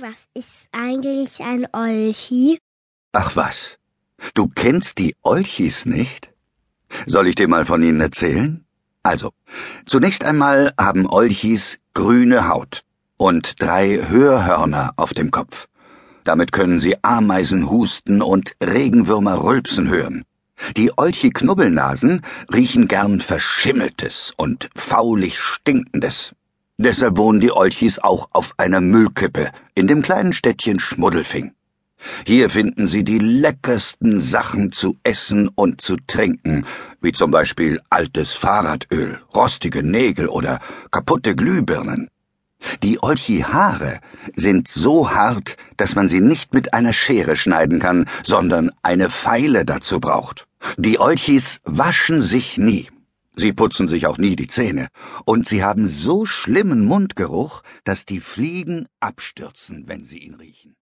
was ist eigentlich ein Olchi? Ach was, du kennst die Olchis nicht? Soll ich dir mal von ihnen erzählen? Also, zunächst einmal haben Olchis grüne Haut und drei Hörhörner auf dem Kopf. Damit können sie Ameisen husten und Regenwürmer rülpsen hören. Die Olchi-Knubbelnasen riechen gern Verschimmeltes und faulig Stinkendes. Deshalb wohnen die Olchis auch auf einer Müllkippe in dem kleinen Städtchen Schmuddelfing. Hier finden Sie die leckersten Sachen zu essen und zu trinken, wie zum Beispiel altes Fahrradöl, rostige Nägel oder kaputte Glühbirnen. Die Olchi-Haare sind so hart, dass man sie nicht mit einer Schere schneiden kann, sondern eine Feile dazu braucht. Die Olchis waschen sich nie. Sie putzen sich auch nie die Zähne, und sie haben so schlimmen Mundgeruch, dass die Fliegen abstürzen, wenn sie ihn riechen.